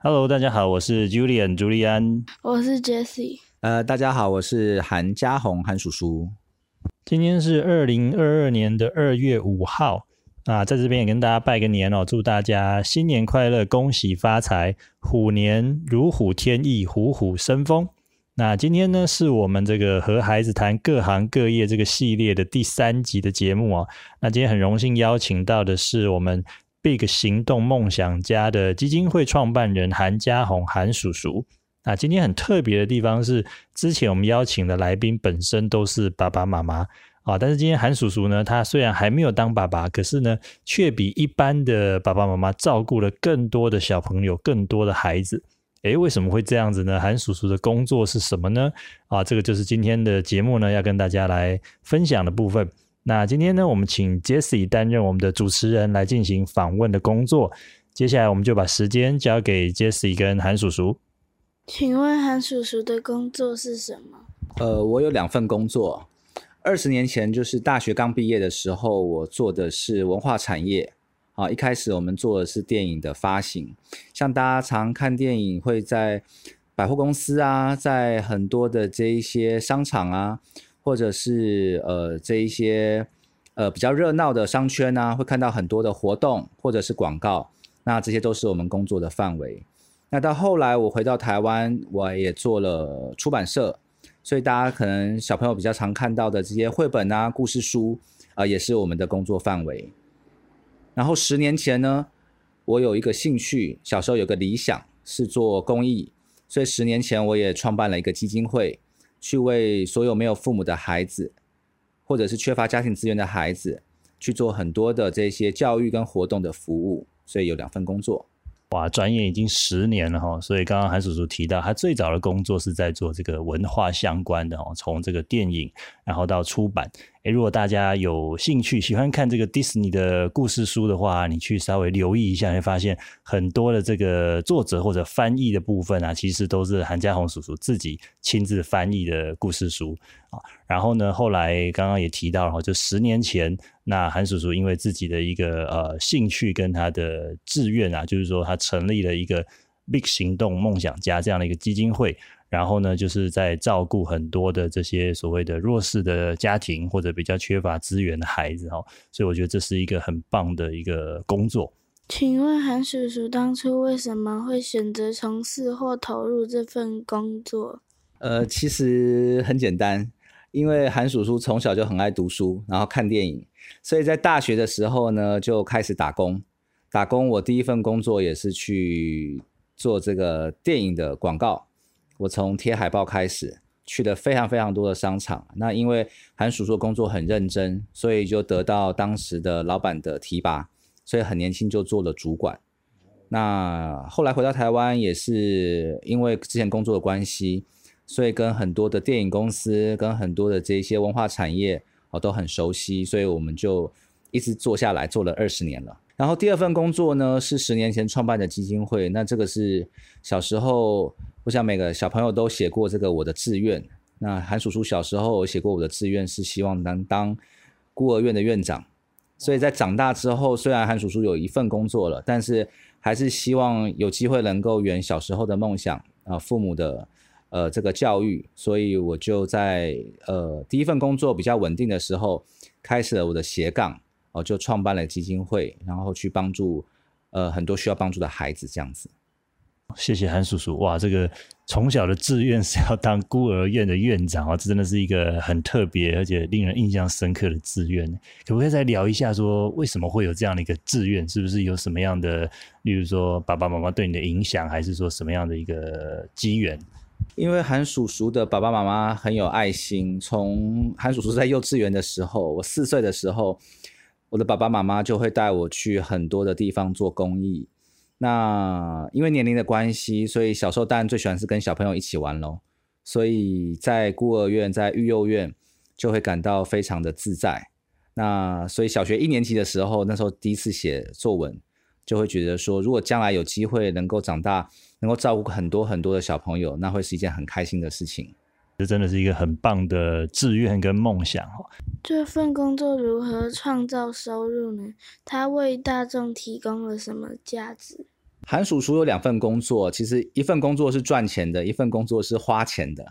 Hello，大家好，我是 Julian 朱利安。我是 Jessie。呃，大家好，我是韩家宏韩叔叔。今天是二零二二年的二月五号啊，在这边也跟大家拜个年哦，祝大家新年快乐，恭喜发财，虎年如虎添翼，虎虎生风。那今天呢，是我们这个和孩子谈各行各业这个系列的第三集的节目哦。那今天很荣幸邀请到的是我们 Big 行动梦想家的基金会创办人韩家宏韩叔叔。那今天很特别的地方是，之前我们邀请的来宾本身都是爸爸妈妈啊，但是今天韩叔叔呢，他虽然还没有当爸爸，可是呢，却比一般的爸爸妈妈照顾了更多的小朋友，更多的孩子。诶，为什么会这样子呢？韩叔叔的工作是什么呢？啊，这个就是今天的节目呢，要跟大家来分享的部分。那今天呢，我们请 Jessie 担任我们的主持人来进行访问的工作。接下来，我们就把时间交给 Jessie 跟韩叔叔。请问韩叔叔的工作是什么？呃，我有两份工作。二十年前，就是大学刚毕业的时候，我做的是文化产业。啊，一开始我们做的是电影的发行，像大家常看电影会在百货公司啊，在很多的这一些商场啊，或者是呃这一些呃比较热闹的商圈啊，会看到很多的活动或者是广告，那这些都是我们工作的范围。那到后来我回到台湾，我也做了出版社，所以大家可能小朋友比较常看到的这些绘本啊、故事书啊，也是我们的工作范围。然后十年前呢，我有一个兴趣，小时候有个理想是做公益，所以十年前我也创办了一个基金会，去为所有没有父母的孩子，或者是缺乏家庭资源的孩子，去做很多的这些教育跟活动的服务，所以有两份工作。哇，转眼已经十年了哈，所以刚刚韩叔叔提到，他最早的工作是在做这个文化相关的哦，从这个电影，然后到出版。如果大家有兴趣喜欢看这个迪士尼的故事书的话，你去稍微留意一下，会发现很多的这个作者或者翻译的部分啊，其实都是韩家宏叔叔自己亲自翻译的故事书啊。然后呢，后来刚刚也提到了，就十年前，那韩叔叔因为自己的一个呃兴趣跟他的志愿啊，就是说他成立了一个 Big 行动梦想家这样的一个基金会。然后呢，就是在照顾很多的这些所谓的弱势的家庭或者比较缺乏资源的孩子哈，所以我觉得这是一个很棒的一个工作。请问韩叔叔当初为什么会选择从事或投入这份工作？呃，其实很简单，因为韩叔叔从小就很爱读书，然后看电影，所以在大学的时候呢就开始打工。打工，我第一份工作也是去做这个电影的广告。我从贴海报开始，去了非常非常多的商场。那因为韩叔叔工作很认真，所以就得到当时的老板的提拔，所以很年轻就做了主管。那后来回到台湾，也是因为之前工作的关系，所以跟很多的电影公司、跟很多的这些文化产业哦都很熟悉，所以我们就一直做下来，做了二十年了。然后第二份工作呢，是十年前创办的基金会。那这个是小时候。我想每个小朋友都写过这个我的志愿。那韩叔叔小时候写过我的志愿是希望能当孤儿院的院长。所以在长大之后，虽然韩叔叔有一份工作了，但是还是希望有机会能够圆小时候的梦想啊，父母的呃这个教育。所以我就在呃第一份工作比较稳定的时候，开始了我的斜杠哦，就创办了基金会，然后去帮助呃很多需要帮助的孩子这样子。谢谢韩叔叔，哇，这个从小的志愿是要当孤儿院的院长啊，这真的是一个很特别而且令人印象深刻的志愿。可不可以再聊一下，说为什么会有这样的一个志愿？是不是有什么样的，例如说爸爸妈妈对你的影响，还是说什么样的一个机缘？因为韩叔叔的爸爸妈妈很有爱心，从韩叔叔在幼稚园的时候，我四岁的时候，我的爸爸妈妈就会带我去很多的地方做公益。那因为年龄的关系，所以小时候当然最喜欢是跟小朋友一起玩喽。所以在孤儿院、在育幼院就会感到非常的自在。那所以小学一年级的时候，那时候第一次写作文，就会觉得说，如果将来有机会能够长大，能够照顾很多很多的小朋友，那会是一件很开心的事情。这真的是一个很棒的志愿跟梦想哦。这份工作如何创造收入呢？它为大众提供了什么价值？韩叔叔有两份工作，其实一份工作是赚钱的，一份工作是花钱的。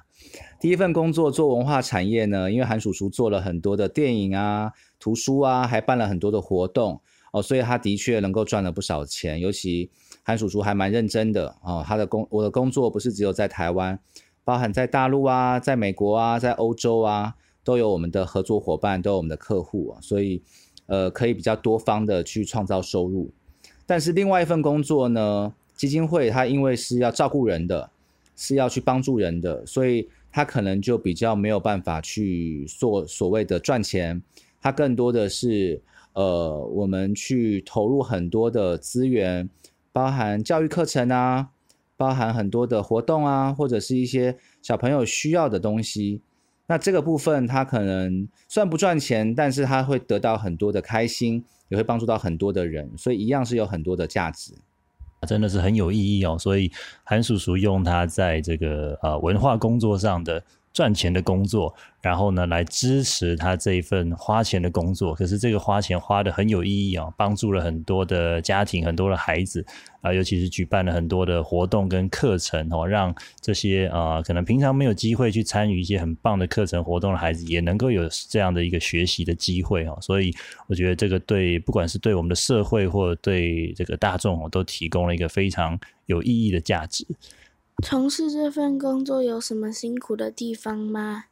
第一份工作做文化产业呢，因为韩叔叔做了很多的电影啊、图书啊，还办了很多的活动哦，所以他的确能够赚了不少钱。尤其韩叔叔还蛮认真的哦，他的工我的工作不是只有在台湾，包含在大陆啊、在美国啊、在欧洲啊，都有我们的合作伙伴，都有我们的客户啊，所以呃可以比较多方的去创造收入。但是另外一份工作呢，基金会它因为是要照顾人的，是要去帮助人的，所以它可能就比较没有办法去做所谓的赚钱，它更多的是呃我们去投入很多的资源，包含教育课程啊，包含很多的活动啊，或者是一些小朋友需要的东西。那这个部分它可能虽然不赚钱，但是他会得到很多的开心。也会帮助到很多的人，所以一样是有很多的价值，真的是很有意义哦。所以韩叔叔用他在这个呃文化工作上的。赚钱的工作，然后呢，来支持他这一份花钱的工作。可是这个花钱花的很有意义啊，帮助了很多的家庭，很多的孩子啊，尤其是举办了很多的活动跟课程哦，让这些啊可能平常没有机会去参与一些很棒的课程活动的孩子，也能够有这样的一个学习的机会哦。所以我觉得这个对不管是对我们的社会或者对这个大众哦，都提供了一个非常有意义的价值。从事这份工作有什么辛苦的地方吗？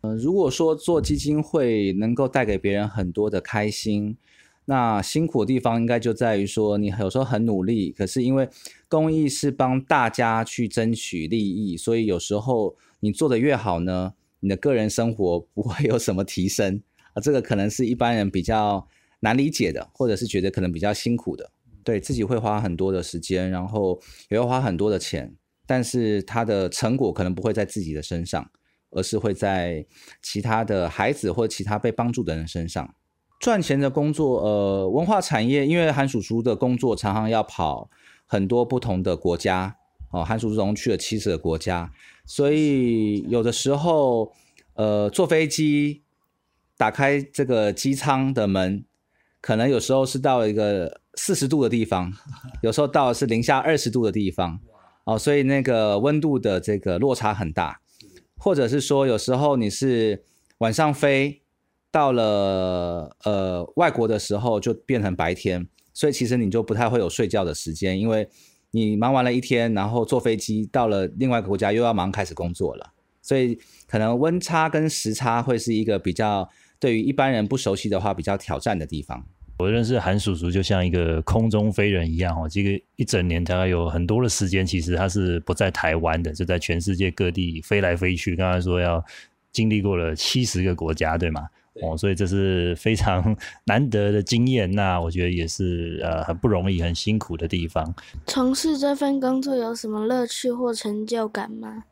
呃，如果说做基金会能够带给别人很多的开心，那辛苦的地方应该就在于说，你有时候很努力，可是因为公益是帮大家去争取利益，所以有时候你做的越好呢，你的个人生活不会有什么提升啊，这个可能是一般人比较难理解的，或者是觉得可能比较辛苦的，对自己会花很多的时间，然后也会花很多的钱。但是他的成果可能不会在自己的身上，而是会在其他的孩子或其他被帮助的人身上。赚钱的工作，呃，文化产业，因为韩叔叔的工作常常要跑很多不同的国家，哦，韩叔叔总共去了七十个国家，所以有的时候，呃，坐飞机打开这个机舱的门，可能有时候是到一个四十度的地方，有时候到是零下二十度的地方。哦，所以那个温度的这个落差很大，或者是说有时候你是晚上飞到了呃外国的时候就变成白天，所以其实你就不太会有睡觉的时间，因为你忙完了一天，然后坐飞机到了另外一个国家又要忙开始工作了，所以可能温差跟时差会是一个比较对于一般人不熟悉的话比较挑战的地方。我认识韩叔叔就像一个空中飞人一样哦，这个一整年大概有很多的时间，其实他是不在台湾的，就在全世界各地飞来飞去。刚才说要经历过了七十个国家，对吗？哦，所以这是非常难得的经验。那我觉得也是呃很不容易、很辛苦的地方。从事这份工作有什么乐趣或成就感吗？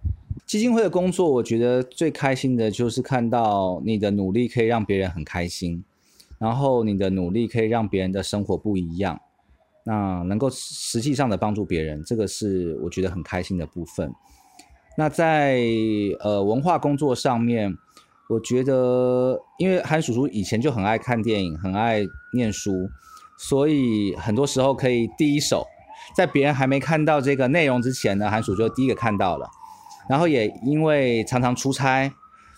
基金会的工作，我觉得最开心的就是看到你的努力可以让别人很开心。然后你的努力可以让别人的生活不一样，那能够实际上的帮助别人，这个是我觉得很开心的部分。那在呃文化工作上面，我觉得因为韩叔叔以前就很爱看电影，很爱念书，所以很多时候可以第一手，在别人还没看到这个内容之前呢，韩叔就第一个看到了。然后也因为常常出差，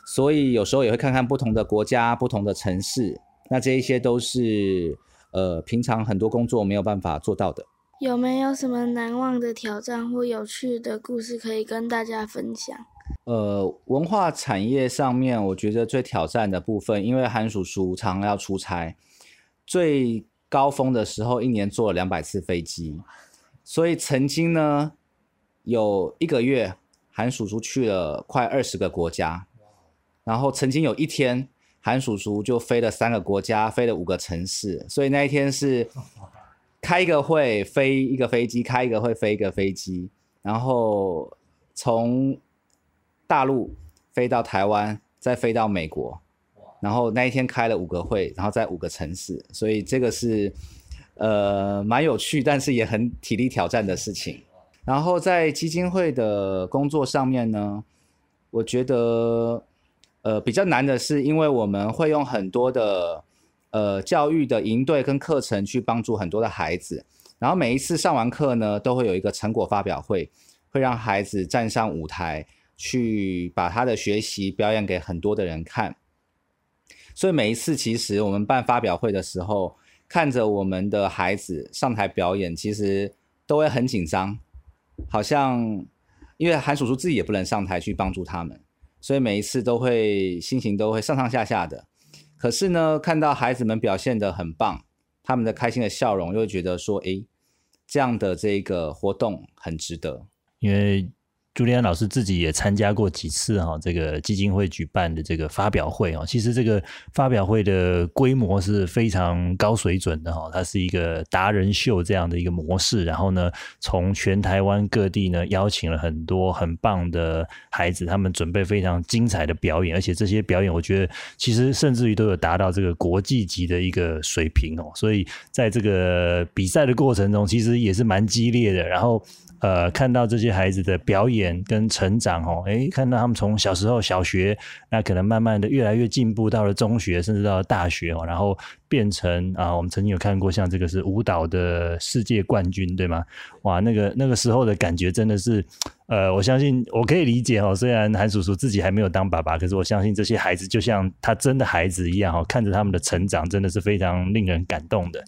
所以有时候也会看看不同的国家、不同的城市。那这一些都是呃平常很多工作没有办法做到的。有没有什么难忘的挑战或有趣的故事可以跟大家分享？呃，文化产业上面，我觉得最挑战的部分，因为韩叔叔常要出差，最高峰的时候一年坐了两百次飞机，所以曾经呢有一个月，韩叔叔去了快二十个国家，然后曾经有一天。韩叔叔就飞了三个国家，飞了五个城市，所以那一天是开一个会飞一个飞机，开一个会飞一个飞机，然后从大陆飞到台湾，再飞到美国，然后那一天开了五个会，然后在五个城市，所以这个是呃蛮有趣，但是也很体力挑战的事情。然后在基金会的工作上面呢，我觉得。呃，比较难的是，因为我们会用很多的呃教育的营队跟课程去帮助很多的孩子，然后每一次上完课呢，都会有一个成果发表会，会让孩子站上舞台，去把他的学习表演给很多的人看。所以每一次其实我们办发表会的时候，看着我们的孩子上台表演，其实都会很紧张，好像因为韩叔叔自己也不能上台去帮助他们，所以每一次都会心情都会上上下下的。可是呢，看到孩子们表现的很棒，他们的开心的笑容，又觉得说，诶，这样的这个活动很值得，因为。朱利安老师自己也参加过几次哈，这个基金会举办的这个发表会哦。其实这个发表会的规模是非常高水准的哈，它是一个达人秀这样的一个模式。然后呢，从全台湾各地呢邀请了很多很棒的孩子，他们准备非常精彩的表演，而且这些表演我觉得其实甚至于都有达到这个国际级的一个水平哦。所以在这个比赛的过程中，其实也是蛮激烈的。然后。呃，看到这些孩子的表演跟成长哦，诶，看到他们从小时候小学，那可能慢慢的越来越进步，到了中学，甚至到了大学哦，然后变成啊，我们曾经有看过像这个是舞蹈的世界冠军，对吗？哇，那个那个时候的感觉真的是，呃，我相信我可以理解哦。虽然韩叔叔自己还没有当爸爸，可是我相信这些孩子就像他真的孩子一样哦，看着他们的成长，真的是非常令人感动的。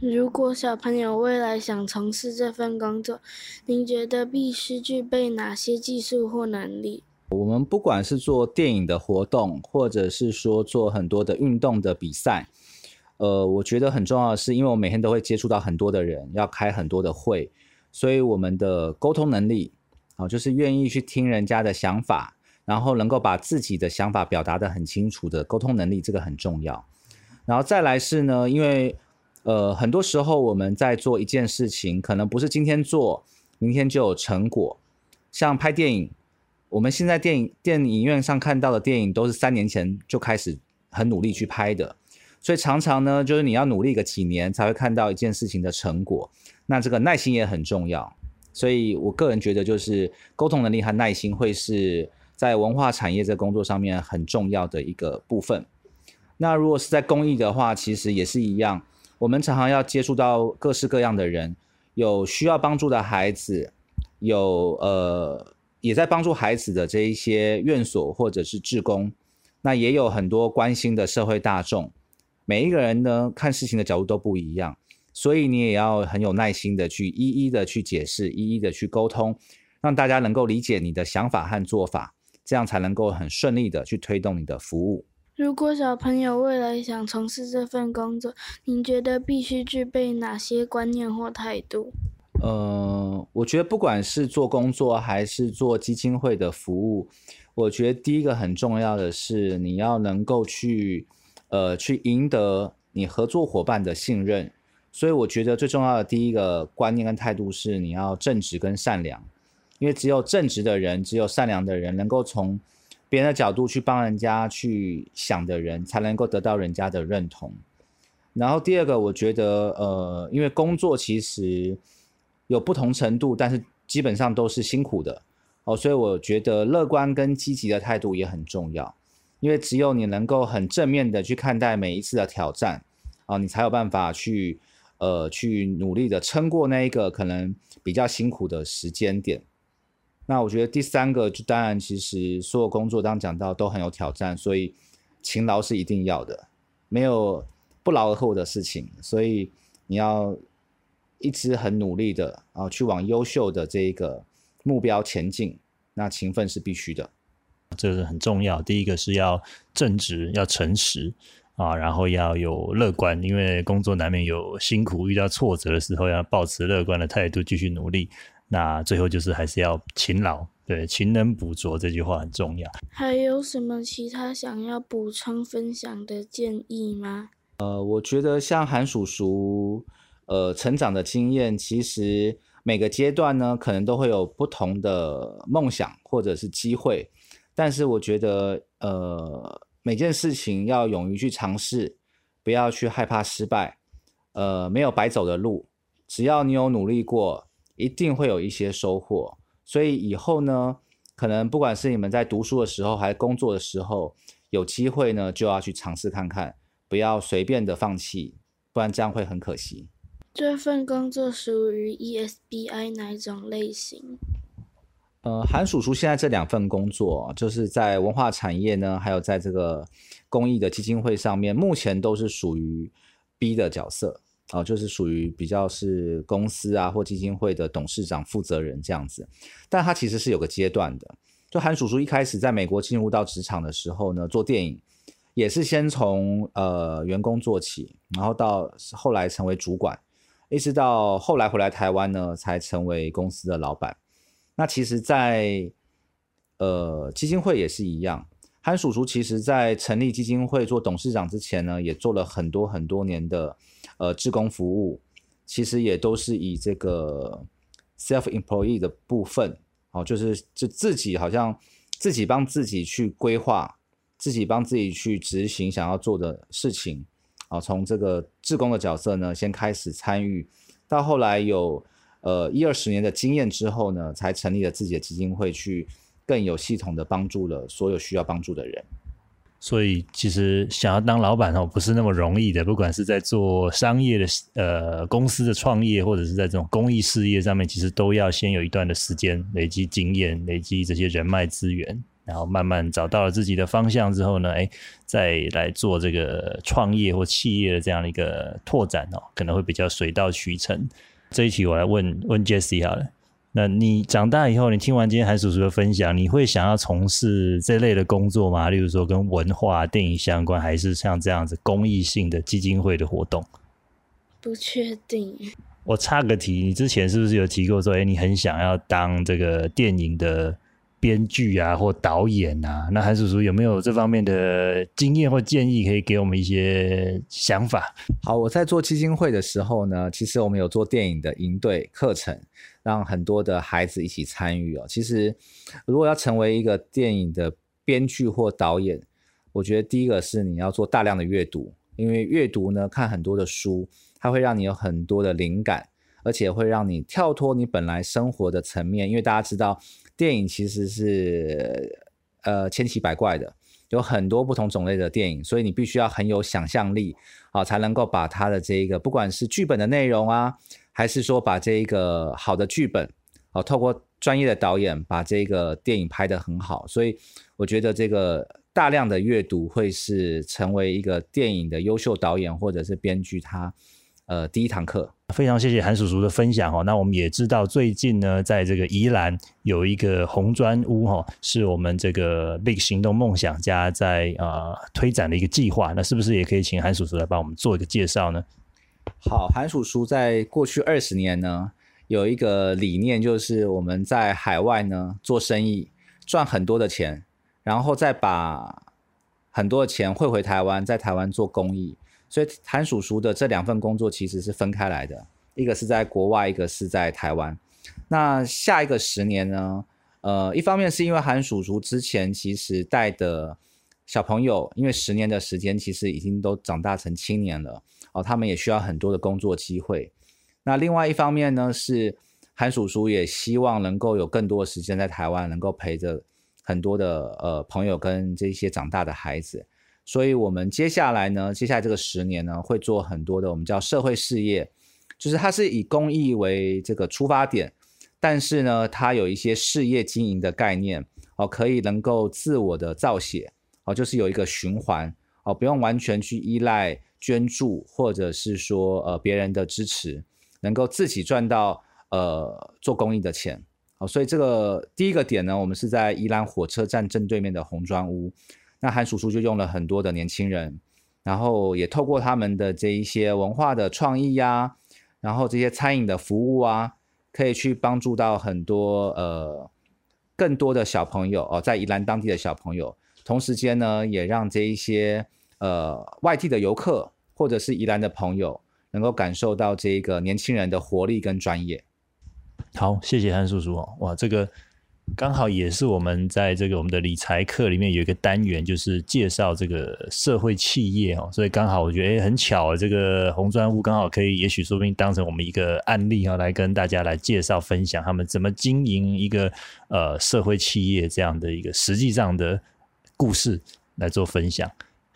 如果小朋友未来想从事这份工作，您觉得必须具备哪些技术或能力？我们不管是做电影的活动，或者是说做很多的运动的比赛，呃，我觉得很重要的是，因为我每天都会接触到很多的人，要开很多的会，所以我们的沟通能力，啊，就是愿意去听人家的想法，然后能够把自己的想法表达的很清楚的沟通能力，这个很重要。然后再来是呢，因为呃，很多时候我们在做一件事情，可能不是今天做，明天就有成果。像拍电影，我们现在电影电影院上看到的电影，都是三年前就开始很努力去拍的，所以常常呢，就是你要努力个几年才会看到一件事情的成果。那这个耐心也很重要，所以我个人觉得，就是沟通能力和耐心会是在文化产业这工作上面很重要的一个部分。那如果是在公益的话，其实也是一样。我们常常要接触到各式各样的人，有需要帮助的孩子，有呃也在帮助孩子的这一些院所或者是志工，那也有很多关心的社会大众。每一个人呢看事情的角度都不一样，所以你也要很有耐心的去一一的去解释，一一的去沟通，让大家能够理解你的想法和做法，这样才能够很顺利的去推动你的服务。如果小朋友未来想从事这份工作，您觉得必须具备哪些观念或态度？呃，我觉得不管是做工作还是做基金会的服务，我觉得第一个很重要的是你要能够去，呃，去赢得你合作伙伴的信任。所以我觉得最重要的第一个观念跟态度是你要正直跟善良，因为只有正直的人，只有善良的人，能够从别人的角度去帮人家去想的人，才能够得到人家的认同。然后第二个，我觉得，呃，因为工作其实有不同程度，但是基本上都是辛苦的哦，所以我觉得乐观跟积极的态度也很重要。因为只有你能够很正面的去看待每一次的挑战，啊，你才有办法去，呃，去努力的撑过那一个可能比较辛苦的时间点。那我觉得第三个就当然，其实所有工作刚讲到都很有挑战，所以勤劳是一定要的，没有不劳而获的事情。所以你要一直很努力的啊，去往优秀的这一个目标前进。那勤奋是必须的，这是很重要。第一个是要正直，要诚实啊，然后要有乐观，因为工作难免有辛苦，遇到挫折的时候，要保持乐观的态度，继续努力。那最后就是还是要勤劳，对，勤能补拙这句话很重要。还有什么其他想要补充分享的建议吗？呃，我觉得像韩叔叔，呃，成长的经验，其实每个阶段呢，可能都会有不同的梦想或者是机会，但是我觉得，呃，每件事情要勇于去尝试，不要去害怕失败，呃，没有白走的路，只要你有努力过。一定会有一些收获，所以以后呢，可能不管是你们在读书的时候，还是工作的时候，有机会呢，就要去尝试看看，不要随便的放弃，不然这样会很可惜。这份工作属于 ESBI 哪一种类型？呃，韩叔叔现在这两份工作，就是在文化产业呢，还有在这个公益的基金会上面，目前都是属于 B 的角色哦，就是属于比较是公司啊或基金会的董事长负责人这样子。但他其实是有个阶段的，就韩叔叔一开始在美国进入到职场的时候呢，做电影也是先从呃员工做起，然后到后来成为主管，一直到后来回来台湾呢，才成为公司的老板。那其实，在呃基金会也是一样。韩叔叔其实在成立基金会做董事长之前呢，也做了很多很多年的呃志工服务，其实也都是以这个 self employee 的部分，哦，就是就自己好像自己帮自己去规划，自己帮自己去执行想要做的事情，啊，从这个志工的角色呢，先开始参与，到后来有。呃，一二十年的经验之后呢，才成立了自己的基金会，去更有系统的帮助了所有需要帮助的人。所以，其实想要当老板哦，不是那么容易的。不管是在做商业的呃公司的创业，或者是在这种公益事业上面，其实都要先有一段的时间累积经验，累积这些人脉资源，然后慢慢找到了自己的方向之后呢，哎，再来做这个创业或企业的这样的一个拓展哦，可能会比较水到渠成。这一题我来问问 Jesse 好了。那你长大以后，你听完今天韩叔叔的分享，你会想要从事这类的工作吗？例如说跟文化、电影相关，还是像这样子公益性的基金会的活动？不确定。我插个题，你之前是不是有提过说，哎，你很想要当这个电影的？编剧啊，或导演啊，那韩叔叔有没有这方面的经验或建议，可以给我们一些想法？好，我在做基金会的时候呢，其实我们有做电影的营队课程，让很多的孩子一起参与哦。其实，如果要成为一个电影的编剧或导演，我觉得第一个是你要做大量的阅读，因为阅读呢，看很多的书，它会让你有很多的灵感，而且会让你跳脱你本来生活的层面，因为大家知道。电影其实是呃千奇百怪的，有很多不同种类的电影，所以你必须要很有想象力啊，才能够把它的这一个不管是剧本的内容啊，还是说把这一个好的剧本哦，透过专业的导演把这个电影拍得很好。所以我觉得这个大量的阅读会是成为一个电影的优秀导演或者是编剧他呃第一堂课。非常谢谢韩叔叔的分享哈。那我们也知道，最近呢，在这个宜兰有一个红砖屋哈，是我们这个 Big 行动梦想家在呃推展的一个计划。那是不是也可以请韩叔叔来帮我们做一个介绍呢？好，韩叔叔在过去二十年呢，有一个理念，就是我们在海外呢做生意，赚很多的钱，然后再把很多的钱汇回台湾，在台湾做公益。所以韩叔叔的这两份工作其实是分开来的，一个是在国外，一个是在台湾。那下一个十年呢？呃，一方面是因为韩叔叔之前其实带的小朋友，因为十年的时间其实已经都长大成青年了哦，他们也需要很多的工作机会。那另外一方面呢，是韩叔叔也希望能够有更多的时间在台湾，能够陪着很多的呃朋友跟这些长大的孩子。所以，我们接下来呢，接下来这个十年呢，会做很多的我们叫社会事业，就是它是以公益为这个出发点，但是呢，它有一些事业经营的概念哦，可以能够自我的造血哦，就是有一个循环哦，不用完全去依赖捐助或者是说呃别人的支持，能够自己赚到呃做公益的钱哦。所以这个第一个点呢，我们是在宜兰火车站正对面的红砖屋。那韩叔叔就用了很多的年轻人，然后也透过他们的这一些文化的创意呀，然后这些餐饮的服务啊，可以去帮助到很多呃更多的小朋友哦，在宜兰当地的小朋友，同时间呢，也让这一些呃外地的游客或者是宜兰的朋友，能够感受到这个年轻人的活力跟专业。好，谢谢韩叔叔哦，哇，这个。刚好也是我们在这个我们的理财课里面有一个单元，就是介绍这个社会企业哦，所以刚好我觉得哎很巧，这个红砖屋刚好可以，也许说不定当成我们一个案例哈，来跟大家来介绍分享他们怎么经营一个呃社会企业这样的一个实际上的故事来做分享。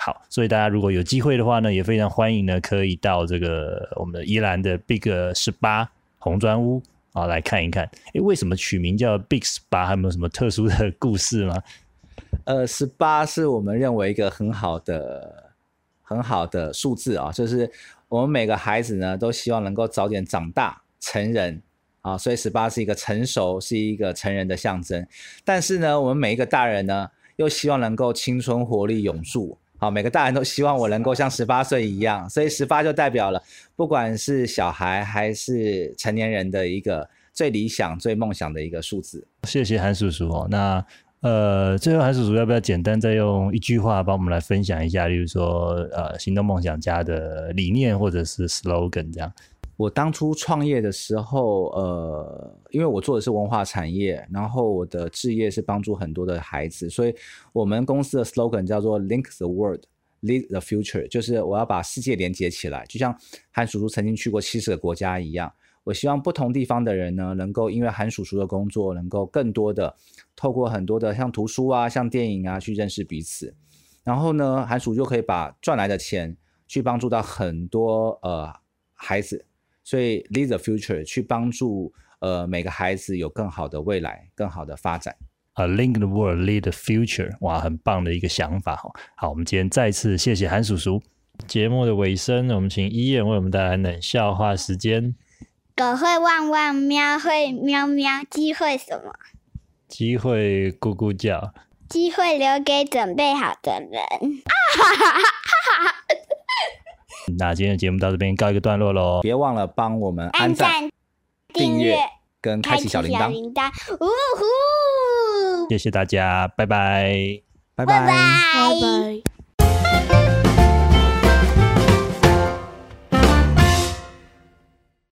好，所以大家如果有机会的话呢，也非常欢迎呢，可以到这个我们的宜兰的 Big 十八红砖屋啊来看一看。诶，为什么取名叫 Big 十八？还有没有什么特殊的 故事吗？呃，十八是我们认为一个很好的、很好的数字啊，就是我们每个孩子呢都希望能够早点长大成人啊，所以十八是一个成熟，是一个成人的象征。但是呢，我们每一个大人呢，又希望能够青春活力永驻。好，每个大人都希望我能够像十八岁一样，所以十八就代表了，不管是小孩还是成年人的一个最理想、最梦想的一个数字。谢谢韩叔叔哦。那呃，最后韩叔叔要不要简单再用一句话帮我们来分享一下，例如说呃，行动梦想家的理念或者是 slogan 这样？我当初创业的时候，呃，因为我做的是文化产业，然后我的置业是帮助很多的孩子，所以我们公司的 slogan 叫做 “Link the world, lead the future”，就是我要把世界连接起来，就像韩叔叔曾经去过七十个国家一样。我希望不同地方的人呢，能够因为韩叔叔的工作，能够更多的透过很多的像图书啊、像电影啊，去认识彼此。然后呢，韩叔就可以把赚来的钱去帮助到很多呃孩子。所以，lead the future 去帮助呃每个孩子有更好的未来、更好的发展。啊，link the world, lead the future，哇，很棒的一个想法哈。好，我们今天再次谢谢韩叔叔。节目的尾声，我们请伊燕为我们带来冷笑话时间。狗会汪汪，喵会喵喵，鸡会什么？鸡会咕咕叫。机会留给准备好的人。那今天的节目到这边告一个段落喽，别忘了帮我们按赞、订阅跟开启小铃铛。呜呼！谢谢大家，拜拜，拜拜拜，拜拜。